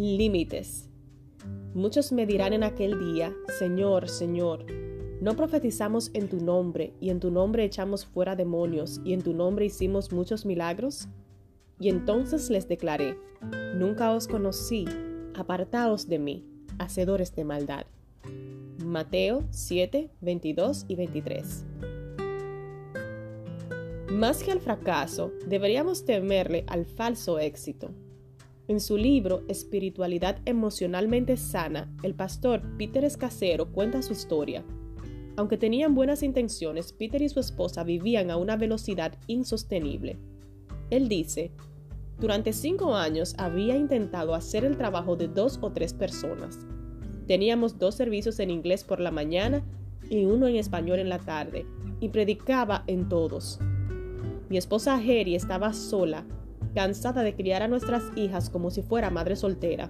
Límites. Muchos me dirán en aquel día, Señor, Señor, ¿no profetizamos en tu nombre, y en tu nombre echamos fuera demonios, y en tu nombre hicimos muchos milagros? Y entonces les declaré, Nunca os conocí, apartaos de mí, hacedores de maldad. Mateo 7, 22 y 23. Más que al fracaso, deberíamos temerle al falso éxito. En su libro Espiritualidad Emocionalmente Sana, el pastor Peter Escasero cuenta su historia. Aunque tenían buenas intenciones, Peter y su esposa vivían a una velocidad insostenible. Él dice, durante cinco años había intentado hacer el trabajo de dos o tres personas. Teníamos dos servicios en inglés por la mañana y uno en español en la tarde, y predicaba en todos. Mi esposa Harry estaba sola cansada de criar a nuestras hijas como si fuera madre soltera.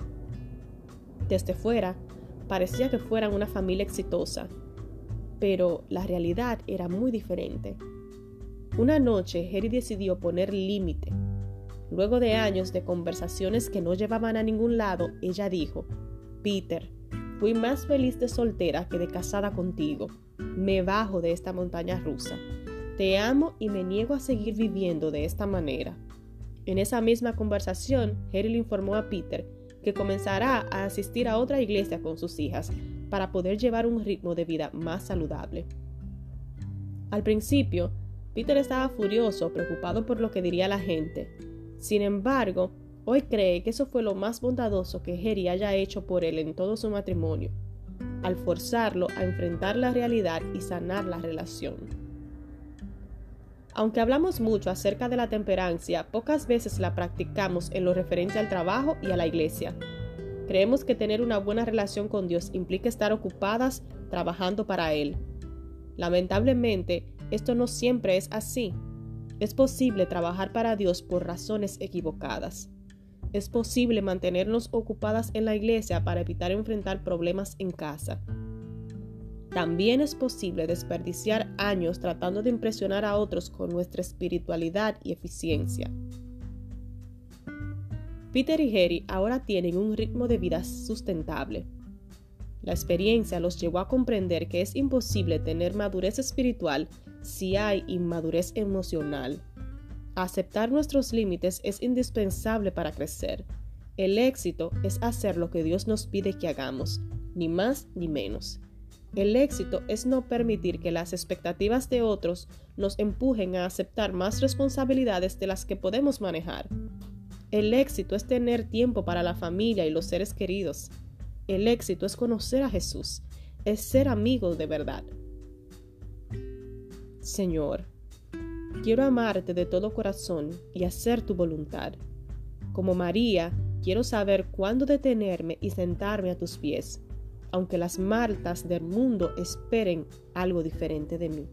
Desde fuera, parecía que fueran una familia exitosa, pero la realidad era muy diferente. Una noche, Harry decidió poner límite. Luego de años de conversaciones que no llevaban a ningún lado, ella dijo, Peter, fui más feliz de soltera que de casada contigo. Me bajo de esta montaña rusa. Te amo y me niego a seguir viviendo de esta manera. En esa misma conversación, Harry le informó a Peter que comenzará a asistir a otra iglesia con sus hijas para poder llevar un ritmo de vida más saludable. Al principio, Peter estaba furioso, preocupado por lo que diría la gente. Sin embargo, hoy cree que eso fue lo más bondadoso que Harry haya hecho por él en todo su matrimonio, al forzarlo a enfrentar la realidad y sanar la relación. Aunque hablamos mucho acerca de la temperancia, pocas veces la practicamos en lo referente al trabajo y a la iglesia. Creemos que tener una buena relación con Dios implica estar ocupadas trabajando para Él. Lamentablemente, esto no siempre es así. Es posible trabajar para Dios por razones equivocadas. Es posible mantenernos ocupadas en la iglesia para evitar enfrentar problemas en casa. También es posible desperdiciar años tratando de impresionar a otros con nuestra espiritualidad y eficiencia. Peter y Harry ahora tienen un ritmo de vida sustentable. La experiencia los llevó a comprender que es imposible tener madurez espiritual si hay inmadurez emocional. Aceptar nuestros límites es indispensable para crecer. El éxito es hacer lo que Dios nos pide que hagamos, ni más ni menos. El éxito es no permitir que las expectativas de otros nos empujen a aceptar más responsabilidades de las que podemos manejar. El éxito es tener tiempo para la familia y los seres queridos. El éxito es conocer a Jesús, es ser amigos de verdad. Señor, quiero amarte de todo corazón y hacer tu voluntad. Como María, quiero saber cuándo detenerme y sentarme a tus pies aunque las martas del mundo esperen algo diferente de mí.